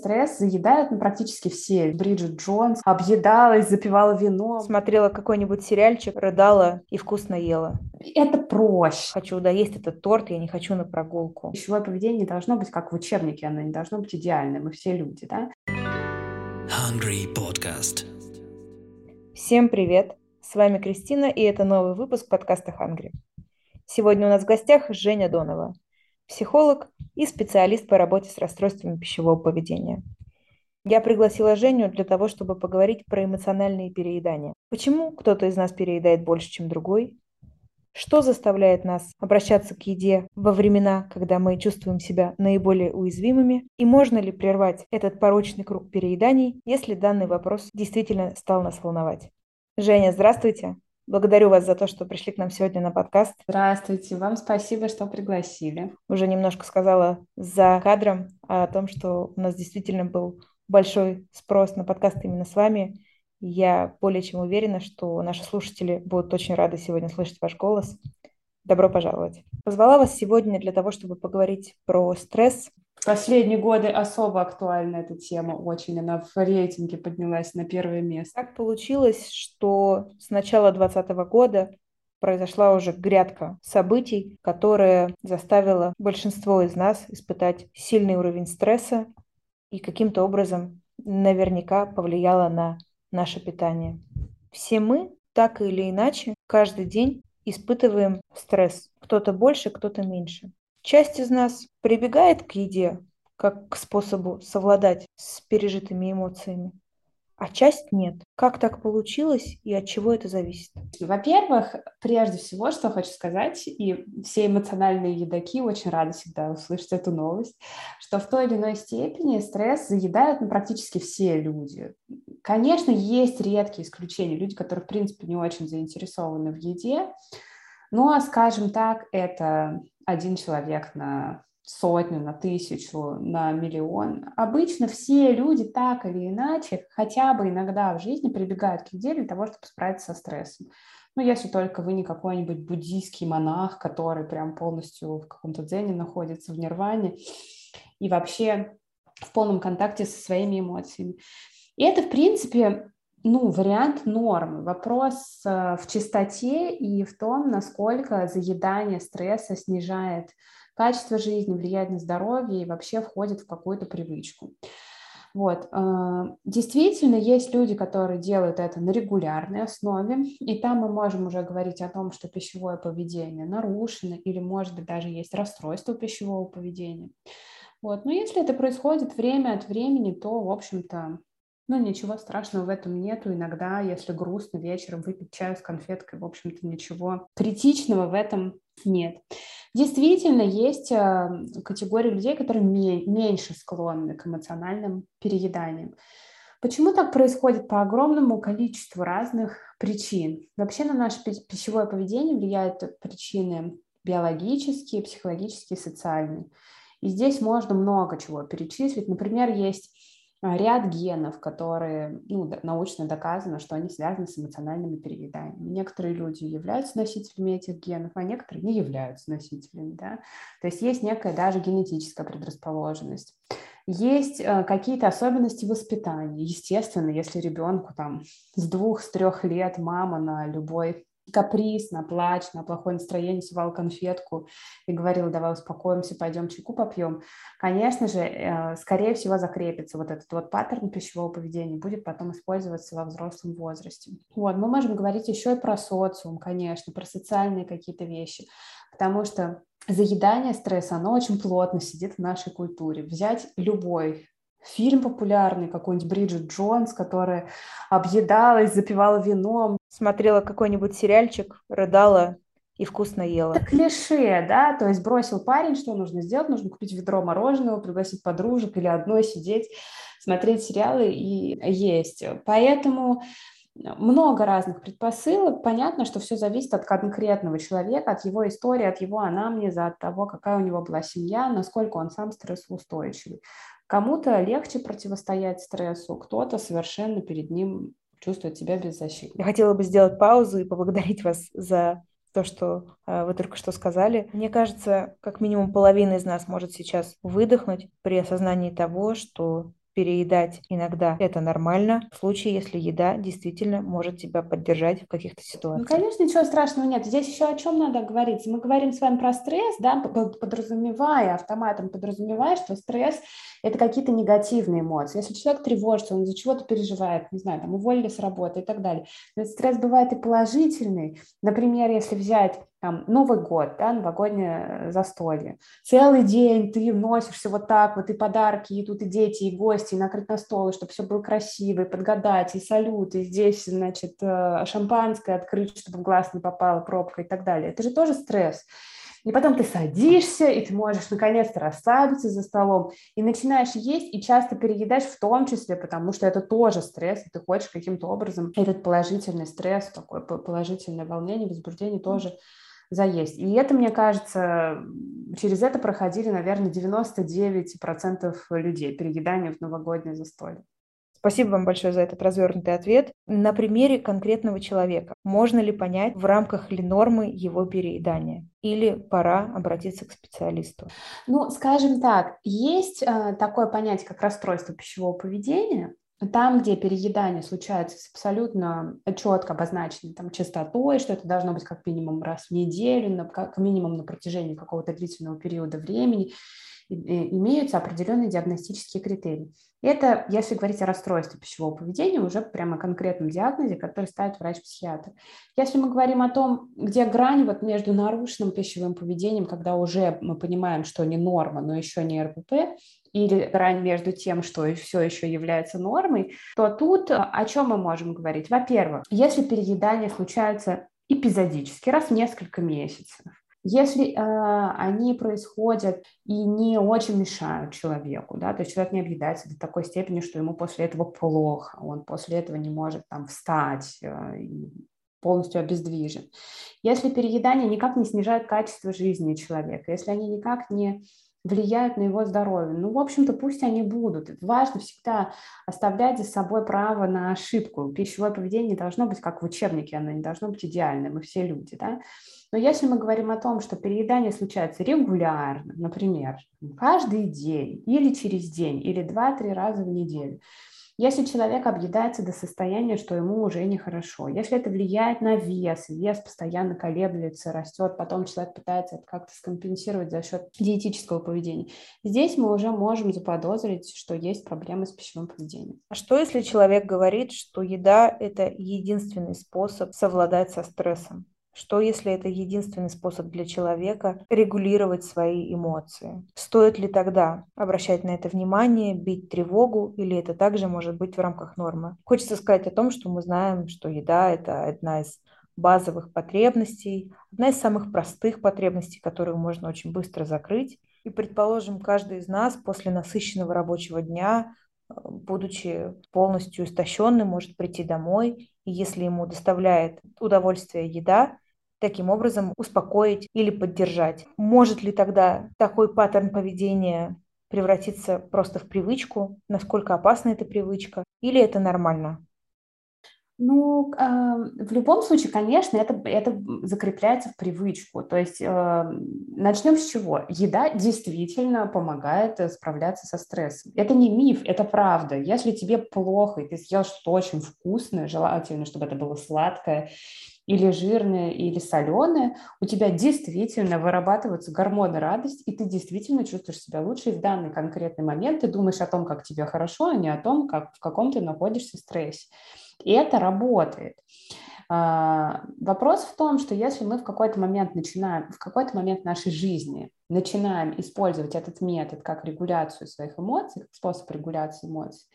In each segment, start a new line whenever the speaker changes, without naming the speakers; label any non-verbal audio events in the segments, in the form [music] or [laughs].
Стресс заедают ну, практически все. Бриджит Джонс объедалась, запивала вино.
Смотрела какой-нибудь сериальчик, рыдала и вкусно ела.
Это проще.
Хочу доесть этот торт, я не хочу на прогулку.
Пищевое поведение не должно быть как в учебнике, оно не должно быть идеальным, мы все люди, да? Hungry
Podcast. Всем привет! С вами Кристина, и это новый выпуск подкаста Hungry. Сегодня у нас в гостях Женя Донова, психолог и специалист по работе с расстройствами пищевого поведения. Я пригласила Женю для того, чтобы поговорить про эмоциональные переедания. Почему кто-то из нас переедает больше, чем другой? Что заставляет нас обращаться к еде во времена, когда мы чувствуем себя наиболее уязвимыми? И можно ли прервать этот порочный круг перееданий, если данный вопрос действительно стал нас волновать? Женя, здравствуйте. Благодарю вас за то, что пришли к нам сегодня на подкаст.
Здравствуйте, вам спасибо, что пригласили.
Уже немножко сказала за кадром о том, что у нас действительно был большой спрос на подкаст именно с вами. Я более чем уверена, что наши слушатели будут очень рады сегодня слышать ваш голос. Добро пожаловать. Позвала вас сегодня для того, чтобы поговорить про стресс,
последние годы особо актуальна эта тема очень. Она в рейтинге поднялась на первое место.
Так получилось, что с начала 2020 года произошла уже грядка событий, которая заставила большинство из нас испытать сильный уровень стресса и каким-то образом наверняка повлияла на наше питание. Все мы так или иначе каждый день испытываем стресс. Кто-то больше, кто-то меньше. Часть из нас прибегает к еде как к способу совладать с пережитыми эмоциями, а часть нет. Как так получилось и от чего это зависит?
Во-первых, прежде всего, что хочу сказать, и все эмоциональные едоки очень рады всегда услышать эту новость, что в той или иной степени стресс заедают ну, практически все люди. Конечно, есть редкие исключения, люди, которые, в принципе, не очень заинтересованы в еде, но, скажем так, это один человек на сотню, на тысячу, на миллион. Обычно все люди так или иначе, хотя бы иногда в жизни прибегают к еде для того, чтобы справиться со стрессом. Ну, если только вы не какой-нибудь буддийский монах, который прям полностью в каком-то дзене находится, в нирване, и вообще в полном контакте со своими эмоциями. И это, в принципе, ну, вариант нормы. Вопрос э, в чистоте и в том, насколько заедание стресса снижает качество жизни, влияет на здоровье и вообще входит в какую-то привычку. Вот. Э, действительно, есть люди, которые делают это на регулярной основе, и там мы можем уже говорить о том, что пищевое поведение нарушено, или, может быть, даже есть расстройство пищевого поведения. Вот. Но если это происходит время от времени, то, в общем-то, ну, ничего страшного в этом нету. Иногда, если грустно вечером выпить чаю с конфеткой, в общем-то, ничего критичного в этом нет. Действительно, есть э, категория людей, которые меньше склонны к эмоциональным перееданиям. Почему так происходит? По огромному количеству разных причин. Вообще на наше пищевое поведение влияют причины биологические, психологические, социальные. И здесь можно много чего перечислить. Например, есть а, ряд генов, которые ну, научно доказано, что они связаны с эмоциональными перееданиями. Некоторые люди являются носителями этих генов, а некоторые не являются носителями. Да? То есть есть некая даже генетическая предрасположенность. Есть э, какие-то особенности воспитания. Естественно, если ребенку там с двух, с трех лет мама на любой каприз, на плач, на плохое настроение, сувал конфетку и говорил, давай успокоимся, пойдем чайку попьем, конечно же, э, скорее всего, закрепится вот этот вот паттерн пищевого поведения, будет потом использоваться во взрослом возрасте. Вот, мы можем говорить еще и про социум, конечно, про социальные какие-то вещи, потому что заедание стресса, оно очень плотно сидит в нашей культуре. Взять любой фильм популярный, какой-нибудь Бриджит Джонс, которая объедалась, запивала вином.
Смотрела какой-нибудь сериальчик, рыдала и вкусно ела.
Это клише, да, то есть бросил парень, что нужно сделать? Нужно купить ведро мороженого, пригласить подружек или одной сидеть, смотреть сериалы и есть. Поэтому много разных предпосылок. Понятно, что все зависит от конкретного человека, от его истории, от его анамнеза, от того, какая у него была семья, насколько он сам стрессоустойчивый. Кому-то легче противостоять стрессу, кто-то совершенно перед ним чувствует себя беззащитным.
Я хотела бы сделать паузу и поблагодарить вас за то, что э, вы только что сказали. Мне кажется, как минимум половина из нас может сейчас выдохнуть при осознании того, что переедать иногда это нормально, в случае, если еда действительно может тебя поддержать в каких-то ситуациях.
Ну, конечно, ничего страшного нет. Здесь еще о чем надо говорить. Мы говорим с вами про стресс, да, подразумевая, автоматом подразумевая, что стресс – это какие-то негативные эмоции. Если человек тревожится, он за чего-то переживает, не знаю, там, уволили с работы и так далее. Но стресс бывает и положительный. Например, если взять там, Новый год, да, новогоднее э, застолье. Целый день ты носишься вот так вот, и подарки, и тут и дети, и гости, и накрыть на стол, и чтобы все было красиво, и подгадать, и салют, и здесь, значит, э, шампанское открыть, чтобы в глаз не попала пробка и так далее. Это же тоже стресс. И потом ты садишься, и ты можешь наконец-то расслабиться за столом, и начинаешь есть, и часто переедаешь в том числе, потому что это тоже стресс, и ты хочешь каким-то образом этот положительный стресс, такое положительное волнение, возбуждение тоже заесть. И это, мне кажется, через это проходили, наверное, 99% людей переедания в новогоднее застолье.
Спасибо вам большое за этот развернутый ответ. На примере конкретного человека можно ли понять, в рамках ли нормы его переедания? Или пора обратиться к специалисту?
Ну, скажем так, есть э, такое понятие, как расстройство пищевого поведения, там, где переедание случается с абсолютно четко обозначенной там, частотой, что это должно быть как минимум раз в неделю, как минимум на протяжении какого-то длительного периода времени, имеются определенные диагностические критерии. Это, если говорить о расстройстве пищевого поведения, уже прямо конкретном диагнозе, который ставит врач-психиатр. Если мы говорим о том, где грань вот между нарушенным пищевым поведением, когда уже мы понимаем, что не норма, но еще не РПП, или грань между тем, что все еще является нормой, то тут э, о чем мы можем говорить? Во-первых, если переедание случается эпизодически, раз в несколько месяцев, если э, они происходят и не очень мешают человеку, да, то есть человек не объедается до такой степени, что ему после этого плохо, он после этого не может там встать э, полностью обездвижен. Если переедание никак не снижает качество жизни человека, если они никак не влияют на его здоровье. Ну, в общем-то, пусть они будут. Важно всегда оставлять за собой право на ошибку. Пищевое поведение должно быть как в учебнике, оно не должно быть идеальным, мы все люди, да. Но если мы говорим о том, что переедание случается регулярно, например, каждый день или через день, или два-три раза в неделю, если человек объедается до состояния, что ему уже нехорошо, если это влияет на вес, вес постоянно колеблется, растет, потом человек пытается это как-то скомпенсировать за счет диетического поведения, здесь мы уже можем заподозрить, что есть проблемы с пищевым поведением.
А что если человек говорит, что еда – это единственный способ совладать со стрессом? Что, если это единственный способ для человека регулировать свои эмоции? Стоит ли тогда обращать на это внимание, бить тревогу, или это также может быть в рамках нормы? Хочется сказать о том, что мы знаем, что еда – это одна из базовых потребностей, одна из самых простых потребностей, которую можно очень быстро закрыть. И, предположим, каждый из нас после насыщенного рабочего дня будучи полностью истощенным, может прийти домой, и если ему доставляет удовольствие еда, таким образом успокоить или поддержать. Может ли тогда такой паттерн поведения превратиться просто в привычку? Насколько опасна эта привычка? Или это нормально?
Ну, э, в любом случае, конечно, это, это закрепляется в привычку. То есть э, начнем с чего? Еда действительно помогает э, справляться со стрессом. Это не миф, это правда. Если тебе плохо, и ты съел что-то очень вкусное, желательно, чтобы это было сладкое, или жирное, или соленое, у тебя действительно вырабатываются гормоны радости, и ты действительно чувствуешь себя лучше. И в данный конкретный момент ты думаешь о том, как тебе хорошо, а не о том, как, в каком ты находишься стрессе. И это работает. А, вопрос в том, что если мы в какой-то момент начинаем, в какой-то момент нашей жизни начинаем использовать этот метод как регуляцию своих эмоций, способ регуляции эмоций,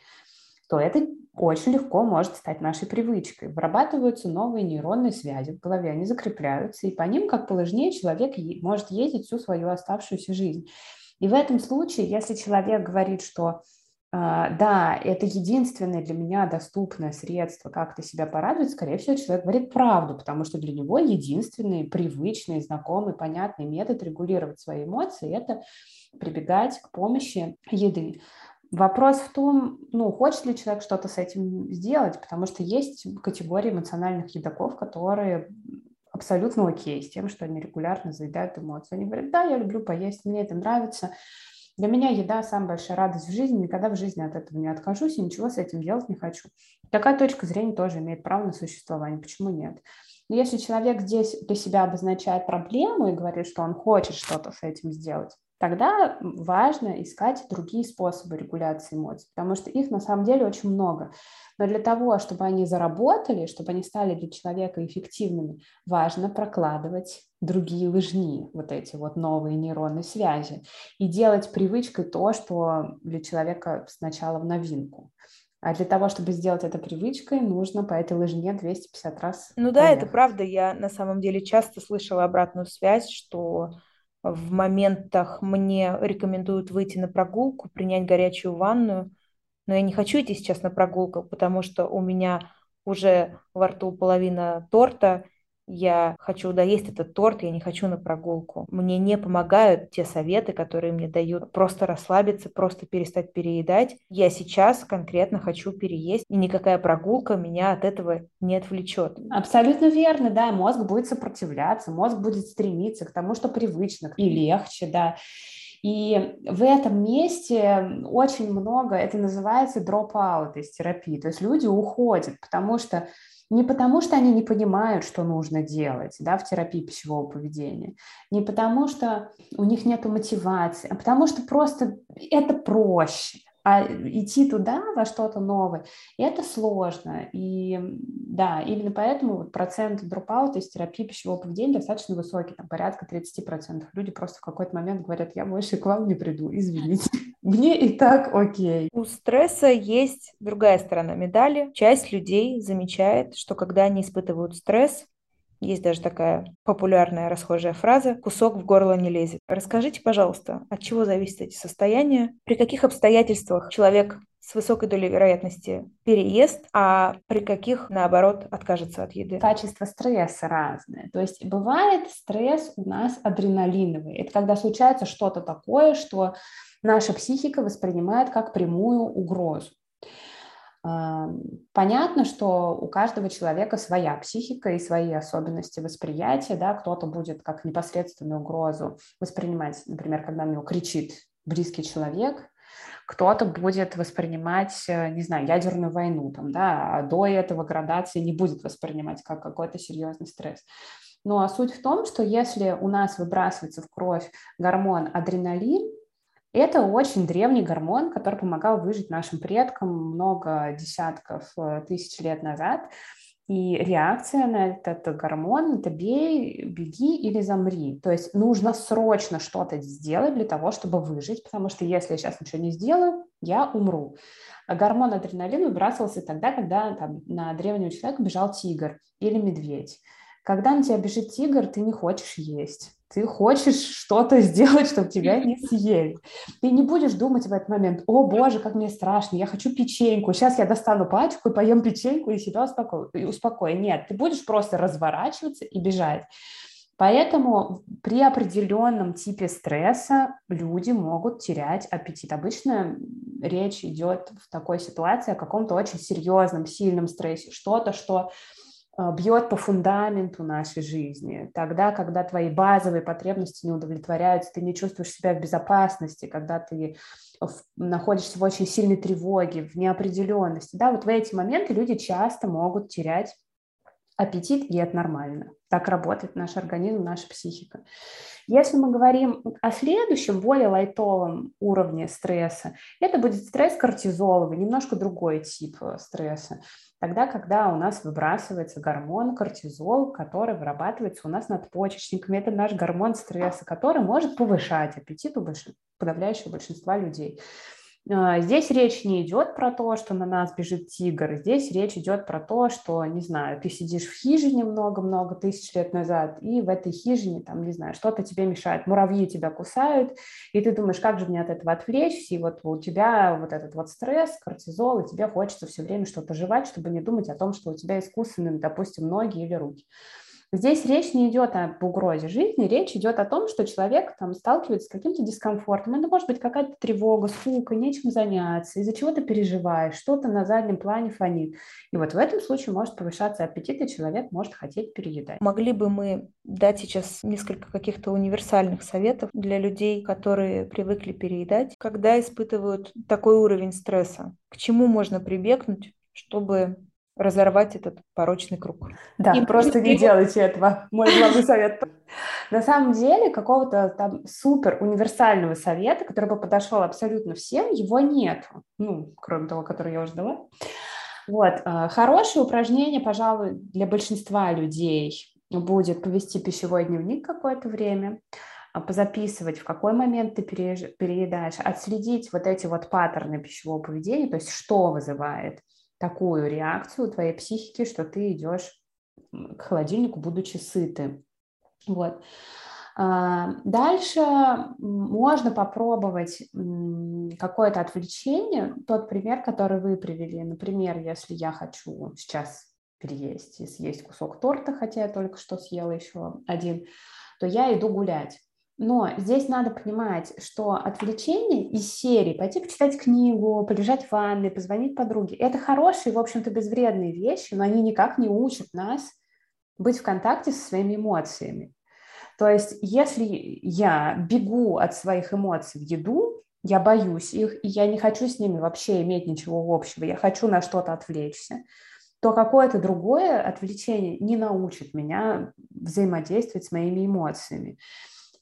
то это очень легко может стать нашей привычкой. Вырабатываются новые нейронные связи в голове, они закрепляются, и по ним, как положнее, человек может ездить всю свою оставшуюся жизнь. И в этом случае, если человек говорит, что а, да, это единственное для меня доступное средство как-то себя порадовать, скорее всего, человек говорит правду, потому что для него единственный, привычный, знакомый, понятный метод регулировать свои эмоции – это прибегать к помощи еды. Вопрос в том, ну, хочет ли человек что-то с этим сделать, потому что есть категории эмоциональных едоков, которые абсолютно окей с тем, что они регулярно заедают эмоции. Они говорят, да, я люблю поесть, мне это нравится, Для меня еда – самая большая радость в жизни, никогда в жизни от этого не откажусь и ничего с этим делать не хочу. Такая точка зрения тоже имеет право на существование, почему нет? Но если человек здесь для себя обозначает проблему и говорит, что он хочет что-то с этим сделать, тогда важно искать другие способы регуляции эмоций, потому что их на самом деле очень много. Но для того, чтобы они заработали, чтобы они стали для человека эффективными, важно прокладывать другие лыжни, вот эти вот новые нейронные связи, и делать привычкой то, что для человека сначала в новинку. А для того, чтобы сделать это привычкой, нужно по этой лыжне 250 раз.
Ну да, это правда. Я на самом деле часто слышала обратную связь, что в моментах мне рекомендуют выйти на прогулку, принять горячую ванную, но я не хочу идти сейчас на прогулку, потому что у меня уже во рту половина торта, я хочу доесть этот торт, я не хочу на прогулку. Мне не помогают те советы, которые мне дают просто расслабиться, просто перестать переедать. Я сейчас конкретно хочу переесть, и никакая прогулка меня от этого не отвлечет.
Абсолютно верно, да, мозг будет сопротивляться, мозг будет стремиться к тому, что привычно и легче, да. И в этом месте очень много, это называется drop-out из терапии, то есть люди уходят, потому что не потому, что они не понимают, что нужно делать да, в терапии пищевого поведения, не потому, что у них нет мотивации, а потому что просто это проще а идти туда во что-то новое, это сложно. И да, именно поэтому вот процент дропаута из терапии пищевого поведения достаточно высокий, там порядка 30%. Люди просто в какой-то момент говорят, я больше к вам не приду, извините. [laughs] Мне и так окей.
У стресса есть другая сторона медали. Часть людей замечает, что когда они испытывают стресс, есть даже такая популярная расхожая фраза «кусок в горло не лезет». Расскажите, пожалуйста, от чего зависят эти состояния, при каких обстоятельствах человек с высокой долей вероятности переест, а при каких, наоборот, откажется от еды.
Качество стресса разное. То есть бывает стресс у нас адреналиновый. Это когда случается что-то такое, что наша психика воспринимает как прямую угрозу. Понятно, что у каждого человека своя психика и свои особенности восприятия, да, кто-то будет как непосредственную угрозу воспринимать, например, когда на него кричит близкий человек, кто-то будет воспринимать, э, не знаю, ядерную войну, там, да, а до этого градации не будет воспринимать как какой-то серьезный стресс. Ну а суть в том, что если у нас выбрасывается в кровь гормон адреналин, это очень древний гормон, который помогал выжить нашим предкам много десятков э, тысяч лет назад. И реакция на этот гормон – это бей, беги или замри. То есть нужно срочно что-то сделать для того, чтобы выжить, потому что если я сейчас ничего не сделаю, я умру. А гормон адреналин выбрасывался тогда, когда там, на древнего человека бежал тигр или медведь. Когда на тебя бежит тигр, ты не хочешь есть ты хочешь что-то [laughs] сделать, чтобы тебя не съели. Ты не будешь думать в этот момент, о боже, как мне страшно, я хочу печеньку, сейчас я достану пачку и поем печеньку и себя успокою. успокою. Нет, ты будешь просто разворачиваться и бежать. Поэтому при определенном типе стресса люди могут терять аппетит. Обычно речь идет в такой ситуации о каком-то очень серьезном, сильном стрессе, что-то, что а, бьет по фундаменту нашей жизни. Тогда, когда твои базовые потребности не удовлетворяются, ты не чувствуешь себя в безопасности, когда ты находишься в очень сильной тревоге, в неопределенности. Да, вот в эти моменты люди часто могут терять аппетит, и это нормально. Так работает наш организм, наша психика. Если мы говорим о следующем, более лайтовом уровне стресса, это будет стресс кортизоловый, немножко другой тип э, стресса. Тогда, когда у нас выбрасывается гормон кортизол, который вырабатывается у нас надпочечниками, это наш гормон стресса, который может повышать аппетит у подавляющего большинства людей. А, здесь речь не идет про то, что на нас бежит тигр. Здесь речь идет про то, что, не знаю, ты сидишь в хижине много-много тысяч лет назад, и в этой хижине, там, не знаю, что-то тебе мешает, муравьи тебя кусают, и ты думаешь, как же мне от этого отвлечься, и вот у тебя вот этот вот стресс, кортизол, и тебе хочется все время что-то жевать, чтобы не думать о том, что у тебя искусственные, допустим, ноги или руки. Здесь речь не идет об угрозе жизни, речь идет о том, что человек там сталкивается с каким-то дискомфортом. Это может быть какая-то тревога, скука, нечем заняться, из-за чего ты переживаешь, что-то на заднем плане фонит. И вот в этом случае может повышаться аппетит, и человек может хотеть переедать.
Могли бы мы дать сейчас несколько каких-то универсальных советов для людей, которые привыкли переедать, когда испытывают такой уровень стресса? К чему можно прибегнуть, чтобы разорвать этот порочный круг.
Да, и просто не [laughs] делайте этого. Мой главный совет. [laughs] На самом деле какого-то там супер универсального совета, который бы подошел абсолютно всем, его нет. Ну, кроме того, который я уже дала. Вот. Э, хорошее упражнение, пожалуй, для большинства людей будет повести пищевой дневник какое-то время, а, позаписывать, в какой момент ты переедаешь, отследить вот эти вот паттерны пищевого поведения, то есть что вызывает такую реакцию твоей психики, что ты идешь к холодильнику, будучи сытым. Вот. А, дальше можно попробовать какое-то отвлечение. Тот пример, который вы привели. Например, если я хочу сейчас переесть и съесть кусок торта, хотя я только что съела еще один, то я иду гулять. Но здесь надо понимать, что отвлечение из серии, пойти почитать книгу, полежать в ванной, позвонить подруге, это хорошие, в общем-то, безвредные вещи, но они никак не учат нас быть в контакте со своими эмоциями. То есть если я бегу от своих эмоций в еду, я боюсь их, и я не хочу с ними вообще иметь ничего общего, я хочу на что-то отвлечься, то какое-то другое отвлечение не научит меня взаимодействовать с моими эмоциями.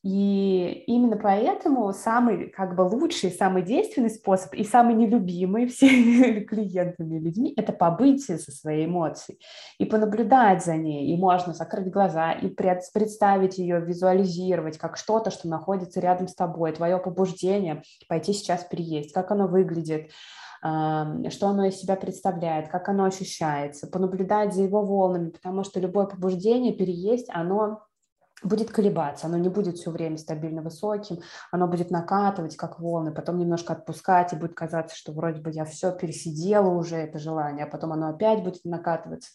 И именно поэтому самый как бы лучший, самый действенный способ и самый нелюбимый [laughs] всеми клиентами людьми – это побыть со своей эмоцией и понаблюдать за ней. И можно закрыть глаза и представить ее, визуализировать как что-то, что находится рядом с тобой, твое побуждение пойти сейчас переесть, как оно выглядит, что оно из себя представляет, как оно ощущается, понаблюдать за его волнами, потому что любое побуждение переесть, оно будет колебаться, оно не будет все время стабильно высоким, оно будет накатывать, как волны, потом немножко отпускать, и будет казаться, что вроде бы я все пересидела уже, это желание, а потом оно опять будет накатываться.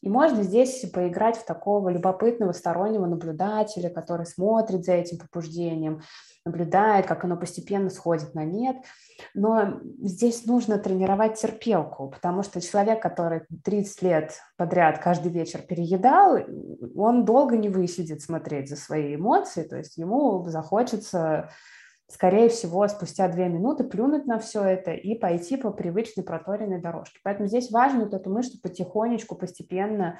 И можно здесь поиграть в такого любопытного стороннего наблюдателя, который смотрит за этим побуждением, наблюдает, как оно постепенно сходит на нет. Но здесь нужно тренировать терпелку, потому что человек, который 30 лет подряд каждый вечер переедал, он долго не высидит смотреть за свои эмоции, то есть ему захочется скорее всего, спустя две минуты плюнуть на все это и пойти по привычной проторенной дорожке. Поэтому здесь важно вот эту мышцу потихонечку, постепенно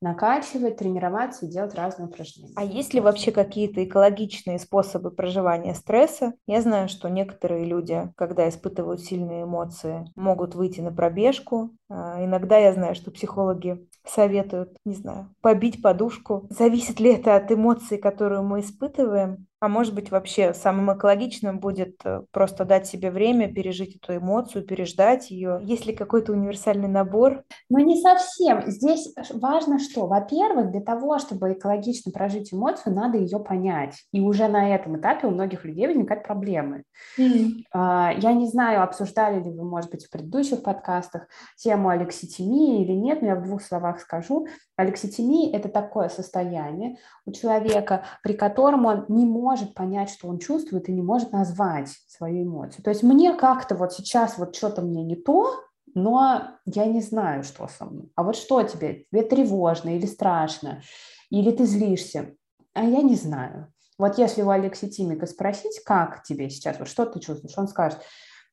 накачивать, тренироваться и делать разные упражнения.
А есть ли вообще какие-то экологичные способы проживания стресса? Я знаю, что некоторые люди, когда испытывают сильные эмоции, могут выйти на пробежку. А, иногда я знаю, что психологи советуют, не знаю, побить подушку. Зависит ли это от эмоций, которые мы испытываем? А может быть, вообще самым экологичным будет э, просто дать себе время, пережить эту эмоцию, переждать ее. Есть ли какой-то универсальный набор?
Ну, не совсем. Здесь важно что? Во-первых, для того, чтобы экологично прожить эмоцию, надо ее понять. И уже на этом этапе у многих людей возникают проблемы. Mm. Я не знаю, обсуждали ли вы, может быть, в предыдущих подкастах тему алекситимии или нет, но я в двух словах скажу. Алекситимия – это такое состояние у человека, при котором он не может понять, что он чувствует, и не может назвать свою эмоцию. То есть мне как-то вот сейчас вот что-то мне не то, но я не знаю, что со мной. А вот что тебе? Тебе тревожно или страшно? Или ты злишься? А я не знаю. Вот если у алекситимика спросить, как тебе сейчас, вот что ты чувствуешь, он скажет,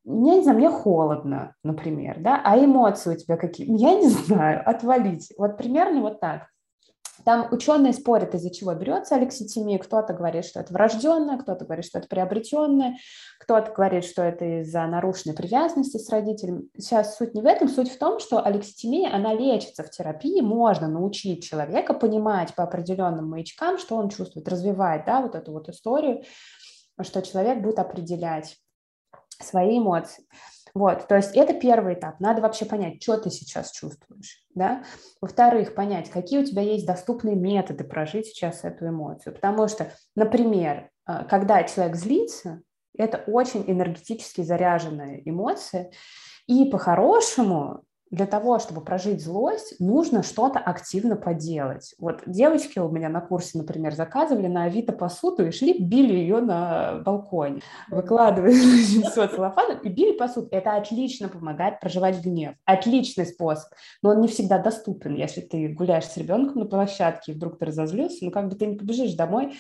я не знаю, мне холодно, например, да, а эмоции у тебя какие? Я не знаю, отвалить. Вот примерно вот так. Там ученые спорят, из-за чего берется алекситимия. Кто-то говорит, что это врожденное, кто-то говорит, что это приобретенное, кто-то говорит, что это из-за нарушенной привязанности с родителем. Сейчас суть не в этом, суть в том, что алекситимия, она лечится в терапии, можно научить человека понимать по определенным маячкам, что он чувствует, развивать, да, вот эту вот историю, что человек будет определять свои эмоции. Вот, то есть это первый этап. Надо вообще понять, что ты сейчас чувствуешь, да. Во-вторых, понять, какие у тебя есть доступные методы прожить сейчас эту эмоцию. Потому что, например, э, когда человек злится, это очень энергетически заряженная эмоция, и по-хорошему для того, чтобы прожить злость, нужно что-то активно поделать. Вот девочки у меня на курсе, например, заказывали на Авито посуду и шли, били ее на балконе, выкладывали [laughs] все целлофаном и били посуду. Это отлично помогает проживать гнев. Отличный способ, но он не всегда доступен. Если ты гуляешь с ребенком на площадке и вдруг ты разозлился, ну как бы ты не побежишь домой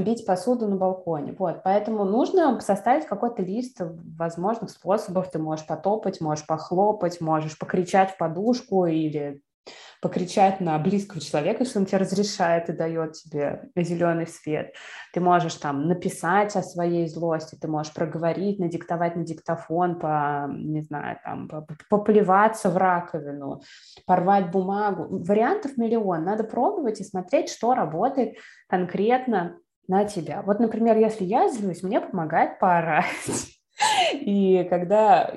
бить посуду на балконе. Вот, поэтому нужно составить какой-то лист возможных способов. Ты можешь потопать, можешь похлопать, можешь покричать в подушку или покричать на близкого человека, если он тебе разрешает и дает тебе зеленый свет. Ты можешь там написать о своей злости, ты можешь проговорить, надиктовать на диктофон, по, не знаю, там, поплеваться в раковину, порвать бумагу. Вариантов миллион. Надо пробовать и смотреть, что работает конкретно на тебя. Вот, например, если я злюсь, мне помогает поорать. [laughs] И когда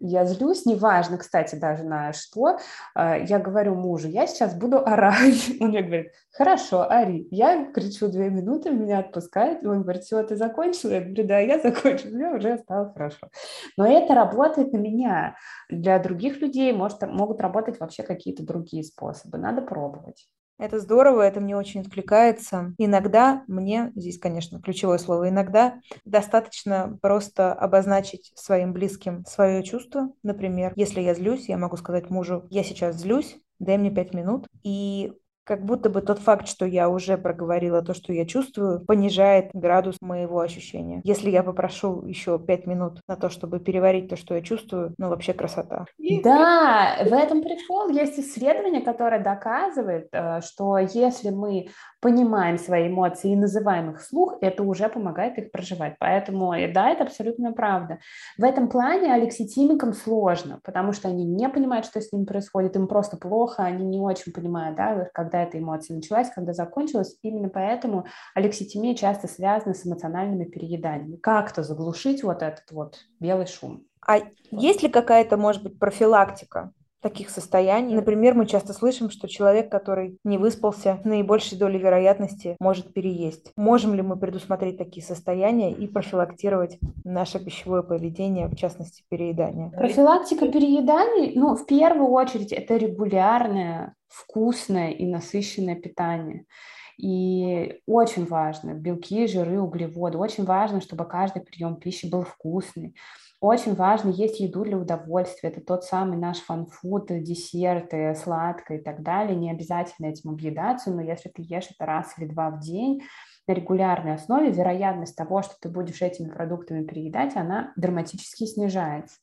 я злюсь, неважно, кстати, даже на что, э, я говорю мужу, я сейчас буду орать. [laughs] Он мне говорит, хорошо, ори. Я кричу две минуты, меня отпускает, он говорит, все, ты закончила? Я говорю, да, я [laughs] закончила, мне уже стало хорошо. Но это работает на меня. Для других людей может, могут работать вообще какие-то другие способы. Надо пробовать.
Это здорово, это мне очень откликается. Иногда мне, здесь, конечно, ключевое слово, иногда достаточно просто обозначить своим близким свое чувство. Например, если я злюсь, я могу сказать мужу, я сейчас злюсь, дай мне пять минут. И как будто бы тот факт, что я уже проговорила то, что я чувствую, понижает градус моего ощущения. Если я попрошу еще пять минут на то, чтобы переварить то, что я чувствую, ну вообще красота.
Да, в этом прикол. Есть исследование, которое доказывает, э, что если мы понимаем свои эмоции и называем их вслух, это уже помогает их проживать. Поэтому, да, это абсолютно правда. В этом плане алекситимикам сложно, потому что они не понимают, что с ним происходит, им просто плохо, они не очень понимают, да, когда эта эмоция началась, когда закончилась. Именно поэтому алекситимия часто связана с эмоциональными перееданиями. Как-то заглушить вот этот вот белый шум.
А есть ли какая-то, может быть, профилактика таких состояний. Например, мы часто слышим, что человек, который не выспался, наибольшей долей вероятности может переесть. Можем ли мы предусмотреть такие состояния и профилактировать наше пищевое поведение, в частности, переедание?
Профилактика перееданий, ну, в первую очередь, это регулярное, вкусное и насыщенное питание. И очень важно белки, жиры, углеводы. Очень важно, чтобы каждый прием пищи был вкусный. Очень важно есть еду для удовольствия. Это тот самый наш фанфуд, десерты, сладкое и так далее. Не обязательно этим объедаться, но если ты ешь это раз или два в день, на регулярной основе вероятность того, что ты будешь этими продуктами переедать, она драматически снижается.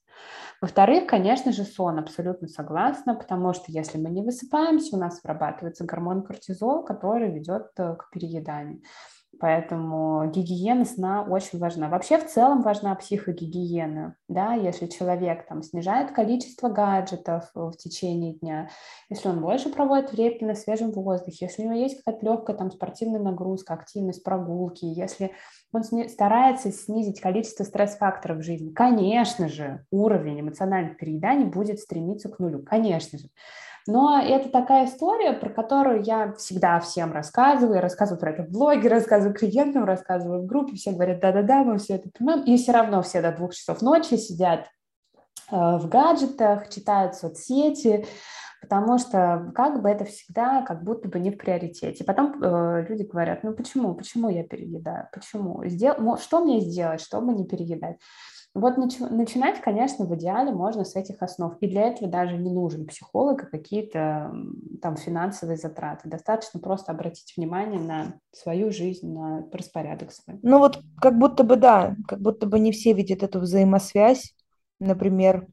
Во-вторых, конечно же, сон, абсолютно согласна, потому что если мы не высыпаемся, у нас вырабатывается гормон кортизол, который ведет э, к перееданию. Поэтому гигиена сна очень важна. Вообще в целом важна психогигиена. Да? Если человек там, снижает количество гаджетов в течение дня, если он больше проводит времени на свежем воздухе, если у него есть какая-то легкая там, спортивная нагрузка, активность, прогулки, если он старается снизить количество стресс-факторов в жизни, конечно же, уровень эмоциональных перееданий будет стремиться к нулю. Конечно же. Но это такая история, про которую я всегда всем рассказываю. рассказываю про это в блоге, [laughs] рассказываю клиентам, рассказываю в группе. Все говорят, да-да-да, мы все это понимаем. И все равно все до двух часов ночи сидят э, в гаджетах, читают соцсети, потому что как бы это всегда как будто бы не в приоритете. Потом э, люди говорят, ну почему, почему я переедаю, почему, Сдел... что мне сделать, чтобы не переедать. Вот нач- начинать, конечно, в идеале можно с этих основ. И для этого даже не нужен психолог и какие-то там финансовые затраты. Достаточно просто обратить внимание на свою жизнь, на распорядок свой.
Ну вот как будто бы да, как будто бы не все видят эту взаимосвязь. Например,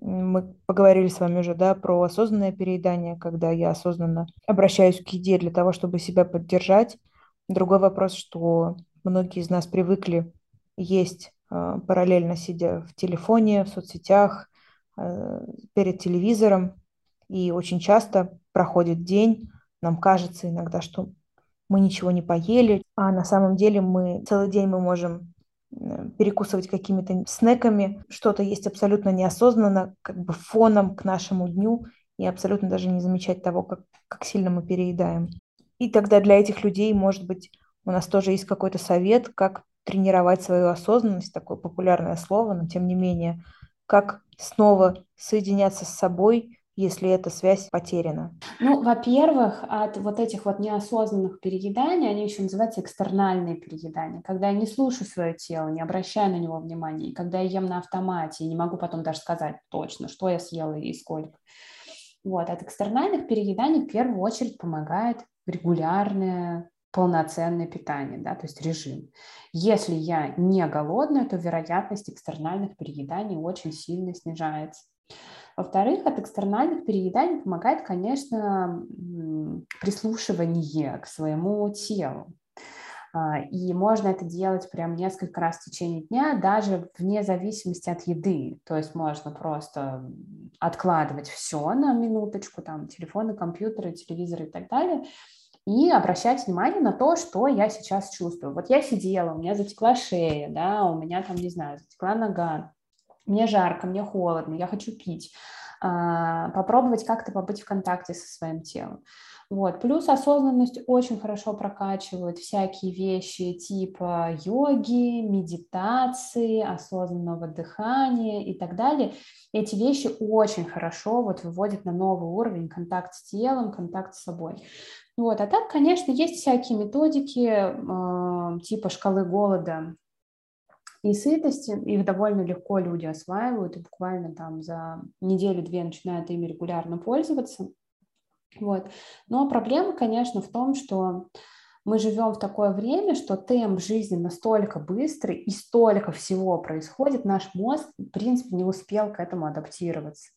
мы поговорили с вами уже, да, про осознанное переедание, когда я осознанно обращаюсь к еде для того, чтобы себя поддержать. Другой вопрос, что многие из нас привыкли есть параллельно сидя в телефоне, в соцсетях, а, перед телевизором. И очень часто проходит день, нам кажется иногда, что мы ничего не поели, а на самом деле мы целый день мы можем э, перекусывать какими-то снеками, что-то есть абсолютно неосознанно, как бы фоном к нашему дню, и абсолютно даже не замечать того, как, как сильно мы переедаем. И тогда для этих людей, может быть, у нас тоже есть какой-то совет, как тренировать свою осознанность, такое популярное слово, но тем не менее, как снова соединяться с собой, если эта связь потеряна?
Ну, во-первых, от вот этих вот неосознанных перееданий, они еще называются экстернальные переедания, когда я не слушаю свое тело, не обращаю на него внимания, и когда я ем на автомате, и не могу потом даже сказать точно, что я съела и сколько. Вот, от экстернальных перееданий в первую очередь помогает регулярное полноценное питание, да, то есть режим. Если я не голодная, то вероятность экстернальных перееданий очень сильно снижается. Во-вторых, от экстернальных перееданий помогает, конечно, прислушивание к своему телу. А, и можно это делать прям несколько раз в течение дня, даже вне зависимости от еды. То есть можно просто откладывать все на минуточку, там, телефоны, компьютеры, телевизоры и так далее, и обращать внимание на то, что я сейчас чувствую. Вот я сидела, у меня затекла шея, да, у меня там, не знаю, затекла нога, мне жарко, мне холодно, я хочу пить, а, попробовать как-то побыть в контакте со своим телом. Вот. Плюс осознанность очень хорошо прокачивает всякие вещи типа йоги, медитации, осознанного дыхания и так далее. Эти вещи очень хорошо вот выводят на новый уровень контакт с телом, контакт с собой. Вот. А так, конечно, есть всякие методики э, типа шкалы голода, и сытости, их довольно легко люди осваивают, и буквально там за неделю-две начинают ими регулярно пользоваться. Вот. Но проблема, конечно, в том, что мы живем в такое время, что темп жизни настолько быстрый и столько всего происходит, наш мозг, в принципе, не успел к этому адаптироваться.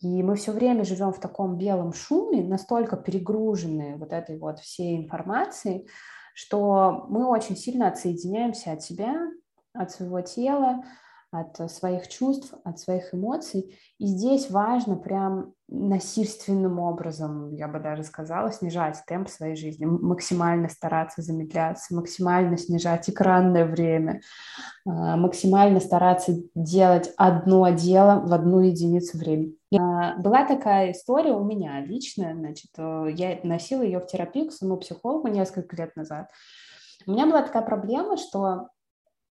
И мы все время живем в таком белом шуме, настолько перегружены вот этой вот всей информацией, что мы очень сильно отсоединяемся от себя, от своего тела, от своих чувств, от своих эмоций. И здесь важно прям насильственным образом, я бы даже сказала, снижать темп своей жизни, максимально стараться замедляться, максимально снижать экранное время, а, максимально стараться делать одно дело в одну единицу времени. А, была такая история у меня личная, значит, э, я носила ее в терапию к своему психологу несколько лет назад. У меня была такая проблема, что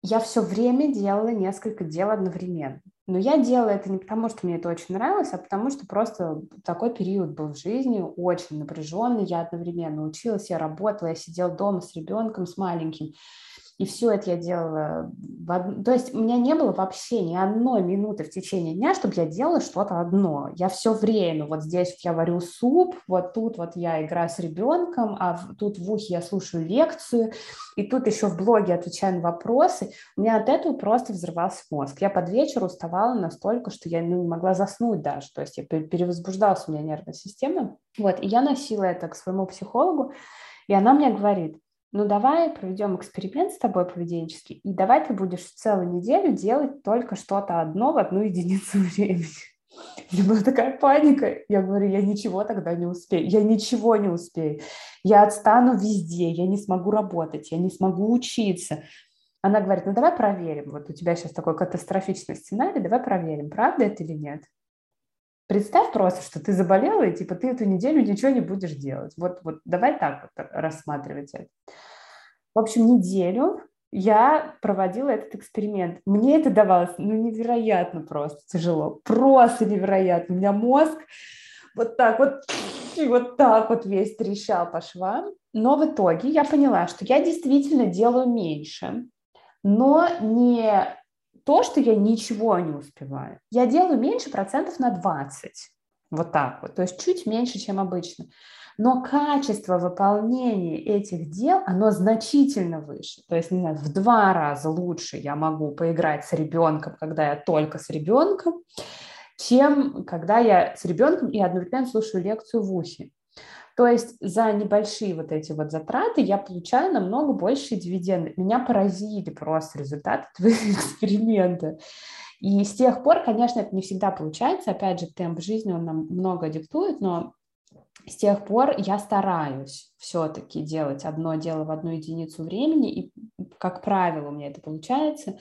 я все время делала несколько дел одновременно. Но я делала это не потому, что мне это очень нравилось, а потому что просто такой период был в жизни, очень напряженный. Я одновременно училась, я работала, я сидела дома с ребенком, с маленьким. И все это я делала. В од... То есть у меня не было вообще ни одной минуты в течение дня, чтобы я делала что-то одно. Я все время, вот здесь я варю суп, вот тут вот я играю с ребенком, а тут в ухе я слушаю лекцию, и тут еще в блоге отвечаю на вопросы. У меня от этого просто взрывался мозг. Я под вечер уставала настолько, что я ну, не могла заснуть даже. То есть я перевозбуждалась у меня нервная система. Вот, и я носила это к своему психологу, и она мне говорит, ну давай проведем эксперимент с тобой поведенческий, и давай ты будешь целую неделю делать только что-то одно в одну единицу [laughs] времени. У меня была такая паника. Я говорю, я ничего тогда не успею. Я ничего не успею. Я отстану везде, я не смогу работать, я не смогу учиться. Она говорит, ну давай проверим. Вот у тебя сейчас такой катастрофичный сценарий, давай проверим, правда это или нет. Представь просто, что ты заболела, и типа ты эту неделю ничего не будешь делать. Вот, вот давай так вот рассматривать это. В общем, неделю я проводила этот эксперимент. Мне это давалось ну, невероятно просто тяжело. Просто невероятно. У меня мозг вот так вот, [sniffs] и вот так вот весь трещал по швам. Но в итоге я поняла, что я действительно делаю меньше, но не то, что я ничего не успеваю. Я делаю меньше процентов на 20. Вот так вот. То есть чуть меньше, чем обычно. Но качество выполнения этих дел, оно значительно выше. То есть, не знаю, в два раза лучше я могу поиграть с ребенком, когда я только с ребенком, чем когда я с ребенком и одновременно слушаю лекцию в ухе. То есть за небольшие вот эти вот затраты я получаю намного больше дивиденды. Меня поразили просто результаты твоего [laughs] эксперимента. И с тех пор, конечно, это не всегда получается. Опять же, темп жизни, он нам много диктует, но с тех пор я стараюсь все-таки делать одно дело в одну единицу времени, и, как правило, у меня это получается.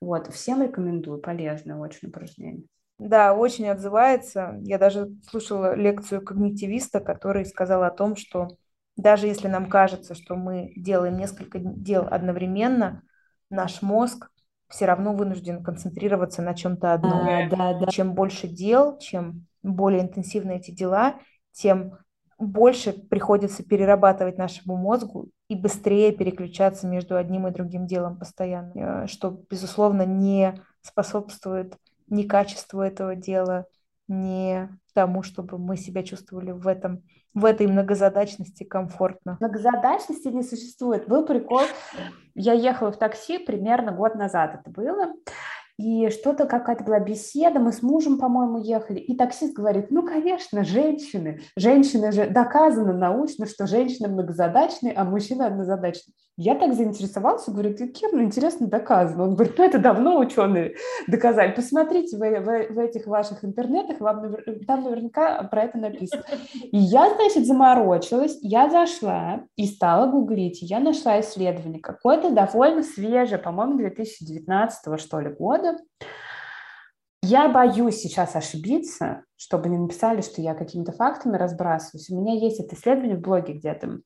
Вот, всем рекомендую, полезное очень упражнение.
Да, очень отзывается. Я даже слушала лекцию когнитивиста, который сказал о том, что даже если нам кажется, что мы делаем несколько дел одновременно, наш мозг все равно вынужден концентрироваться на чем-то одном. А, да, да. Чем больше дел, чем более интенсивны эти дела, тем больше приходится перерабатывать нашему мозгу и быстрее переключаться между одним и другим делом постоянно, э, что, безусловно, не способствует ни качеству этого дела, ни тому, чтобы мы себя чувствовали в этом в этой многозадачности комфортно.
Многозадачности не существует. Был прикол. Я ехала в такси примерно год назад это было и что-то какая-то была беседа, мы с мужем, по-моему, ехали, и таксист говорит, ну, конечно, женщины, женщины же, доказано научно, что женщины многозадачные, а мужчины однозадачные. Я так заинтересовался, говорю, ты кем, ну, интересно, доказано. Он говорит, ну, это давно ученые доказали. Посмотрите в, в, в этих ваших интернетах, вам, там наверняка про это написано. И я, значит, заморочилась, я зашла и стала гуглить, и я нашла исследование, какое-то довольно свежее, по-моему, 2019 что ли, года, я боюсь сейчас ошибиться, чтобы не написали, что я какими-то фактами разбрасываюсь. У меня есть это исследование в блоге где-то.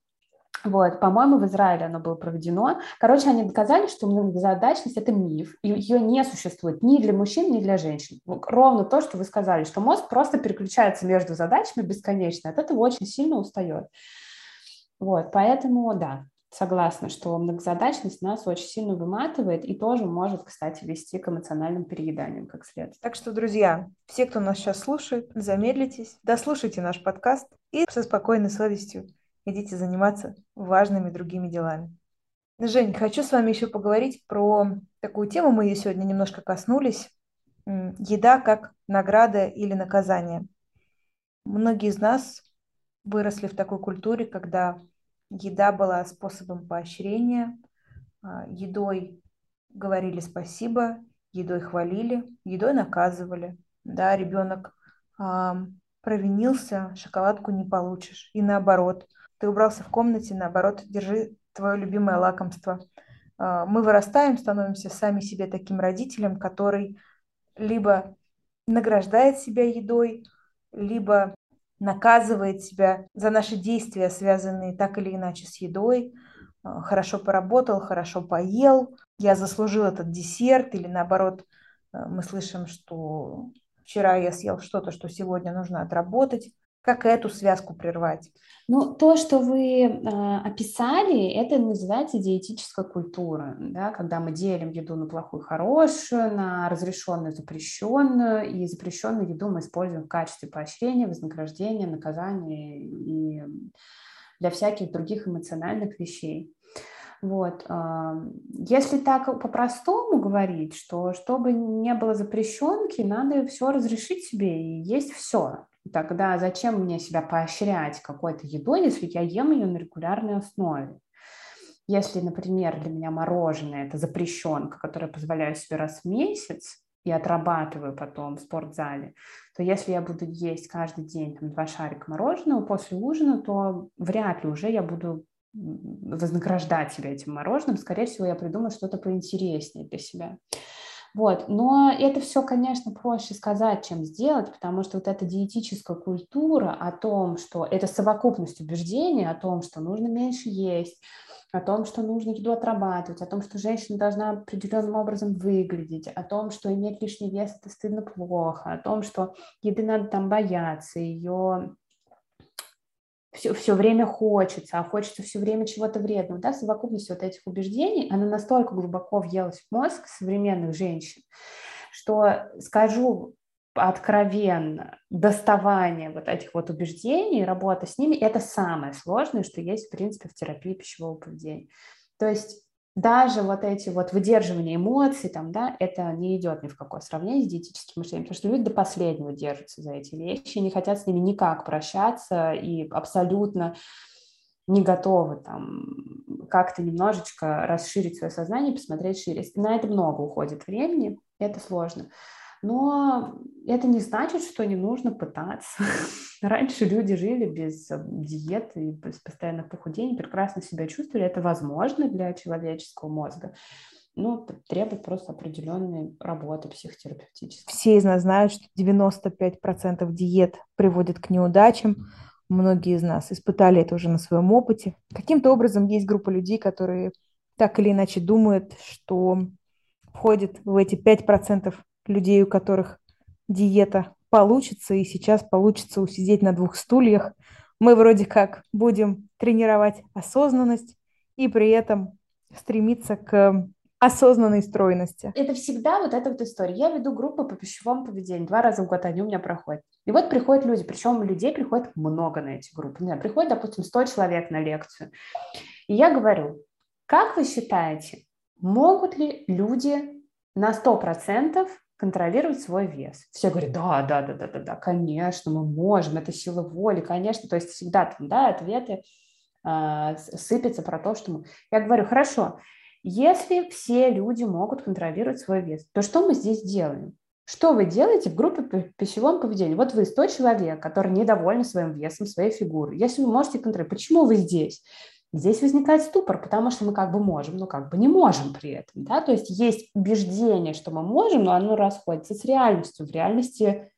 Вот, по-моему, в Израиле оно было проведено. Короче, они доказали, что многозадачность – это миф, и ее не существует ни для мужчин, ни для женщин. Ровно то, что вы сказали, что мозг просто переключается между задачами бесконечно, от этого очень сильно устает. Вот, поэтому, да, согласна, что многозадачность нас очень сильно выматывает и тоже может, кстати, вести к эмоциональным перееданиям как следствие.
Так что, друзья, все, кто нас сейчас слушает, замедлитесь, дослушайте наш подкаст и со спокойной совестью идите заниматься важными другими делами. Жень, хочу с вами еще поговорить про такую тему, мы ее сегодня немножко коснулись. Еда как награда или наказание. Многие из нас выросли в такой культуре, когда Еда была способом поощрения, а, едой говорили спасибо, едой хвалили, едой наказывали. Да, ребенок провинился, шоколадку не получишь. И наоборот, ты убрался в комнате, наоборот, держи твое любимое лакомство. А, мы вырастаем, становимся сами себе таким родителем, который либо награждает себя едой, либо наказывает себя за наши действия, связанные так или иначе с едой. А, хорошо поработал, хорошо поел, я заслужил этот десерт, или наоборот, а, мы слышим, что вчера я съел что-то, что сегодня нужно отработать. Как эту связку прервать?
Ну, то, что вы э, описали, это называется диетическая культура, да, когда мы делим еду на плохую хорошую, на разрешенную запрещенную, и запрещенную еду мы используем в качестве поощрения, вознаграждения, наказания и для всяких других эмоциональных вещей. Вот. Если так по-простому говорить, что чтобы не было запрещенки, надо все разрешить себе и есть все. Тогда зачем мне себя поощрять какой-то едой, если я ем ее на регулярной основе? Если, например, для меня мороженое – это запрещенка, которую я позволяю себе раз в месяц, и отрабатываю потом в спортзале, то если я буду есть каждый день там, два шарика мороженого после ужина, то вряд ли уже я буду вознаграждать себя этим мороженым. Скорее всего, я придумаю что-то поинтереснее для себя. Вот. Но это все, конечно, проще сказать, чем сделать, потому что вот эта диетическая культура о том, что это совокупность убеждений о том, что нужно меньше есть, о том, что нужно еду отрабатывать, о том, что женщина должна определенным образом выглядеть, о том, что иметь лишний вес – это стыдно плохо, о том, что еды надо там бояться, ее все, все время хочется, а хочется все время чего-то вредного. Да? Совокупность вот этих убеждений, она настолько глубоко въелась в мозг современных женщин, что, скажу откровенно, доставание вот этих вот убеждений, работа с ними – это самое сложное, что есть, в принципе, в терапии пищевого поведения. То есть даже вот эти вот выдерживания эмоций, там, да, это не идет ни в какое сравнение с диетическим мышлением, потому что люди до последнего держатся за эти вещи, не хотят с ними никак прощаться и абсолютно не готовы там как-то немножечко расширить свое сознание, посмотреть шире. На это много уходит времени, это сложно. Но это не значит, что не нужно пытаться. [laughs] Раньше люди жили без э, диеты и без постоянных похудений, прекрасно себя чувствовали. Это возможно для человеческого мозга. Ну, требует просто определенной работы психотерапевтической.
Все из нас знают, что 95% диет приводит к неудачам. Многие из нас испытали это уже на своем опыте. Каким-то образом есть группа людей, которые так или иначе думают, что входит в эти 5% людей, у которых диета получится, и сейчас получится усидеть на двух стульях. Мы вроде как будем тренировать осознанность и при этом стремиться к осознанной стройности.
Это всегда вот эта вот история. Я веду группы по пищевому поведению. Два раза в год они у меня проходят. И вот приходят люди, причем людей приходит много на эти группы. Не приходит, допустим, 100 человек на лекцию. И я говорю, как вы считаете, могут ли люди на 100% контролировать свой вес. Все говорят, да, да, да, да, да, да, конечно, мы можем, это сила воли, конечно. То есть всегда там, да, ответы э, сыпятся про то, что мы... Я говорю, хорошо, если все люди могут контролировать свой вес, то что мы здесь делаем? Что вы делаете в группе по пищевому поведению? Вот вы 100 человек, которые недовольны своим весом, своей фигурой. Если вы можете контролировать, почему вы здесь? Здесь возникает ступор, потому что мы как бы можем, но как бы не можем при этом. Да? То есть есть убеждение, что мы можем, но оно расходится с реальностью. В реальности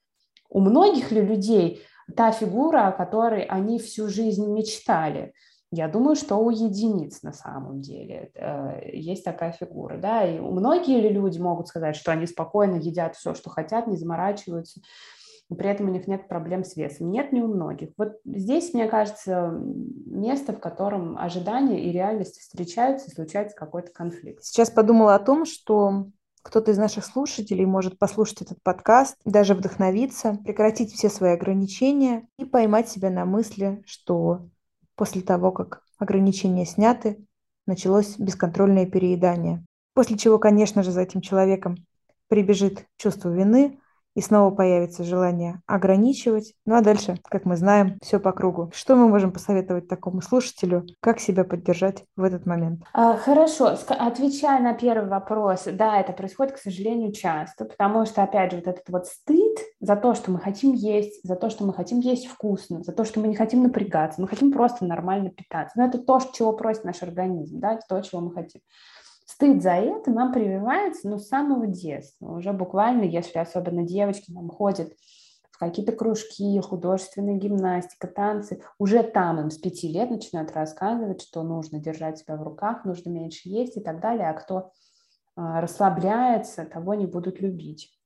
у многих ли людей та фигура, о которой они всю жизнь мечтали – я думаю, что у единиц на самом деле э, есть такая фигура, да, и многие люди могут сказать, что они спокойно едят все, что хотят, не заморачиваются, и при этом у них нет проблем с весом. Нет, не у многих. Вот здесь, мне кажется, место, в котором ожидания и реальность встречаются, и случается какой-то конфликт.
Сейчас подумала о том, что кто-то из наших слушателей может послушать этот подкаст, даже вдохновиться, прекратить все свои ограничения и поймать себя на мысли, что После того, как ограничения сняты, началось бесконтрольное переедание. После чего, конечно же, за этим человеком прибежит чувство вины, и снова появится желание ограничивать. Ну а дальше, как мы знаем, все по кругу. Что мы можем посоветовать такому слушателю? Как себя поддержать в этот момент?
А, хорошо, отвечая на первый вопрос, да, это происходит, к сожалению, часто, потому что, опять же, вот этот вот стыд за то, что мы хотим есть, за то, что мы хотим есть вкусно, за то, что мы не хотим напрягаться, мы хотим просто нормально питаться. Но это то, чего просит наш организм, да, это то, чего мы хотим. Стыд за это нам прививается ну, с самого детства. Уже буквально, если особенно девочки нам ходят в какие-то кружки, художественная гимнастика, танцы, уже там им с пяти лет начинают рассказывать, что нужно держать себя в руках, нужно меньше есть и так далее, а кто а, расслабляется, того не будут любить.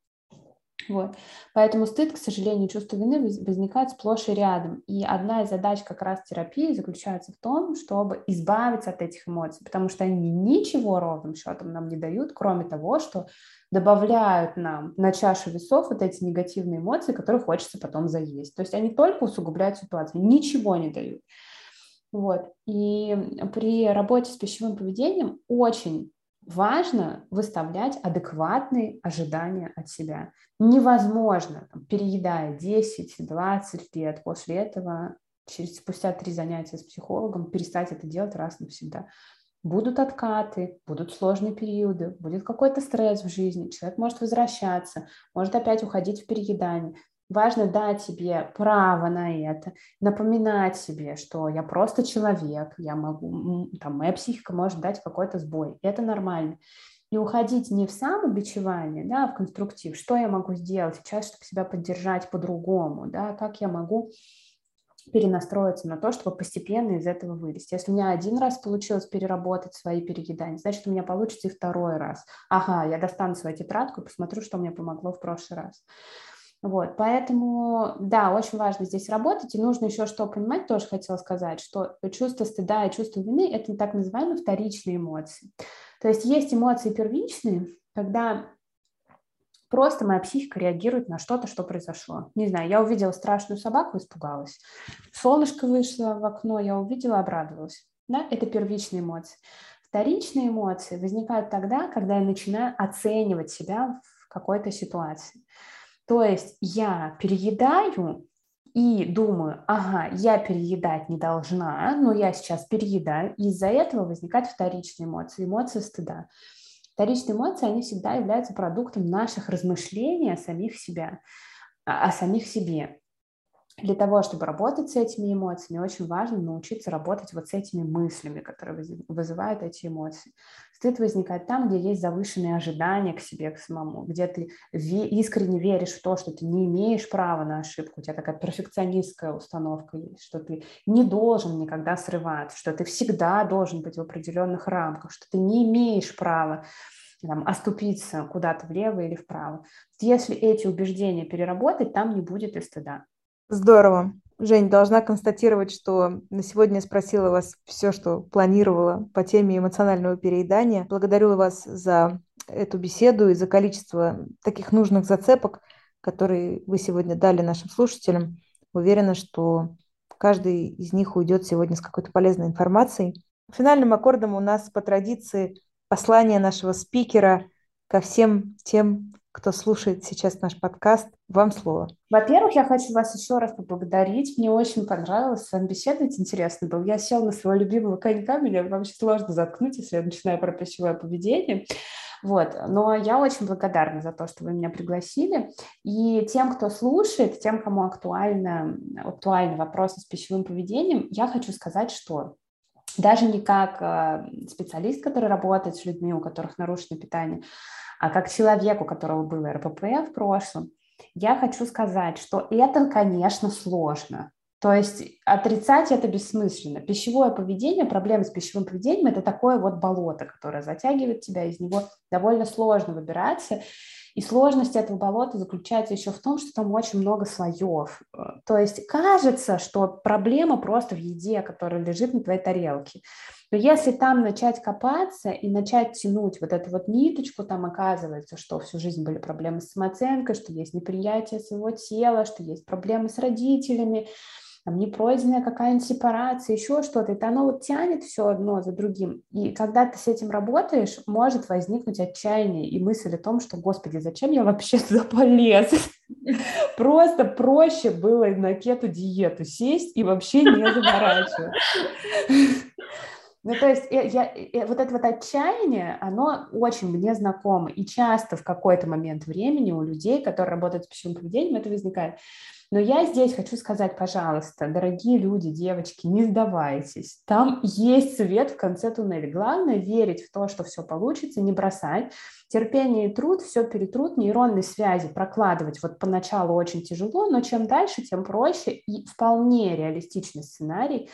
Вот. Поэтому стыд, к сожалению, чувство вины возникает сплошь и рядом. И одна из задач как раз терапии заключается в том, чтобы избавиться от этих эмоций, потому что они ничего ровным счетом нам не дают, кроме того, что добавляют нам на чашу весов вот эти негативные эмоции, которые хочется потом заесть. То есть они только усугубляют ситуацию, ничего не дают. Вот. И при работе с пищевым поведением очень важно выставлять адекватные ожидания от себя. Невозможно, переедая 10-20 лет, после этого, через, спустя три занятия с психологом, перестать это делать раз навсегда. Будут откаты, будут сложные периоды, будет какой-то стресс в жизни, человек может возвращаться, может опять уходить в переедание. Важно дать себе право на это, напоминать себе, что я просто человек, я могу, там, моя психика может дать какой-то сбой, это нормально. И уходить не в самобичевание, да, а в конструктив, что я могу сделать сейчас, чтобы себя поддержать по-другому, да, как я могу перенастроиться на то, чтобы постепенно из этого вылезти. Если у меня один раз получилось переработать свои переедания, значит, у меня получится и второй раз. Ага, я достану свою тетрадку и посмотрю, что мне помогло в прошлый раз. Вот, поэтому, да, очень важно здесь работать, и нужно еще что понимать, тоже хотела сказать, что чувство стыда и чувство вины – это так называемые вторичные эмоции. То есть есть эмоции первичные, когда просто моя психика реагирует на что-то, что произошло. Не знаю, я увидела страшную собаку, испугалась. Солнышко вышло в окно, я увидела, обрадовалась. Да? Это первичные эмоции. Вторичные эмоции возникают тогда, когда я начинаю оценивать себя в какой-то ситуации. То есть я переедаю и думаю, ага, я переедать не должна, но я сейчас переедаю, из-за этого возникают вторичные эмоции, эмоции стыда. Вторичные эмоции, они всегда являются продуктом наших размышлений о самих себя, о самих себе для того, чтобы работать с этими эмоциями, очень важно научиться работать вот с этими мыслями, которые вызывают эти эмоции. Стыд возникает там, где есть завышенные ожидания к себе, к самому, где ты искренне веришь в то, что ты не имеешь права на ошибку, у тебя такая перфекционистская установка есть, что ты не должен никогда срываться, что ты всегда должен быть в определенных рамках, что ты не имеешь права там, оступиться куда-то влево или вправо. Если эти убеждения переработать, там не будет и стыда.
Здорово. Жень, должна констатировать, что на сегодня спросила вас все, что планировала по теме эмоционального переедания. Благодарю вас за эту беседу и за количество таких нужных зацепок, которые вы сегодня дали нашим слушателям. Уверена, что каждый из них уйдет сегодня с какой-то полезной информацией. Финальным аккордом у нас по традиции послание нашего спикера ко всем тем, кто слушает сейчас наш подкаст. Вам слово.
Во-первых, я хочу вас еще раз поблагодарить. Мне очень понравилось с вами беседовать. Интересно было. Я сел на своего любимого конька. Меня вообще сложно заткнуть, если я начинаю про пищевое поведение. Вот. Но я очень благодарна за то, что вы меня пригласили. И тем, кто слушает, тем, кому актуально, актуальны вопросы с пищевым поведением, я хочу сказать, что даже не как э, специалист, который работает с людьми, у которых нарушено питание, а как человек, у которого было РПП в прошлом, я хочу сказать, что это, конечно, сложно. То есть отрицать это бессмысленно. Пищевое поведение, проблемы с пищевым поведением – это такое вот болото, которое затягивает тебя, из него довольно сложно выбираться. И сложность этого болота заключается еще в том, что там очень много слоев. То есть кажется, что проблема просто в еде, которая лежит на твоей тарелке. Но если там начать копаться и начать тянуть вот эту вот ниточку, там оказывается, что всю жизнь были проблемы с самооценкой, что есть неприятие своего тела, что есть проблемы с родителями, там непройденная какая-нибудь сепарация, еще что-то, это оно вот тянет все одно за другим. И когда ты с этим работаешь, может возникнуть отчаяние и мысль о том, что, господи, зачем я вообще туда полез? [laughs] Просто проще было на кету-диету сесть и вообще не заморачиваться. Ну, то есть я, я, вот это вот отчаяние, оно очень мне знакомо. И часто в какой-то момент времени у людей, которые работают с пищевым поведением, это возникает. Но я здесь хочу сказать, пожалуйста, дорогие люди, девочки, не сдавайтесь. Там есть свет в конце туннеля. Главное верить в то, что все получится, не бросать. Терпение и труд все перетрут, нейронные связи прокладывать вот поначалу очень тяжело, но чем дальше, тем проще и вполне реалистичный сценарий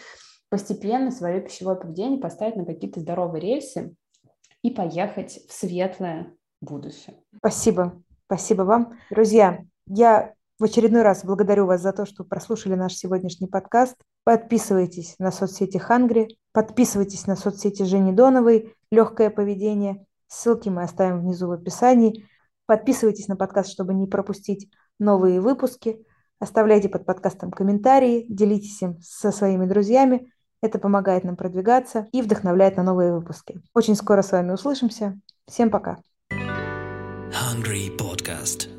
постепенно свое пищевое поведение поставить на какие-то здоровые рельсы и поехать в светлое будущее.
Спасибо. Спасибо вам. Друзья, я в очередной раз благодарю вас за то, что прослушали наш сегодняшний подкаст. Подписывайтесь на соцсети Хангри, подписывайтесь на соцсети Жени Доновой «Легкое поведение». Ссылки мы оставим внизу в описании. Подписывайтесь на подкаст, чтобы не пропустить новые выпуски. Оставляйте под подкастом комментарии, делитесь им со своими друзьями. Это помогает нам продвигаться и вдохновляет на новые выпуски. Очень скоро с вами услышимся. Всем пока. Hungry Podcast.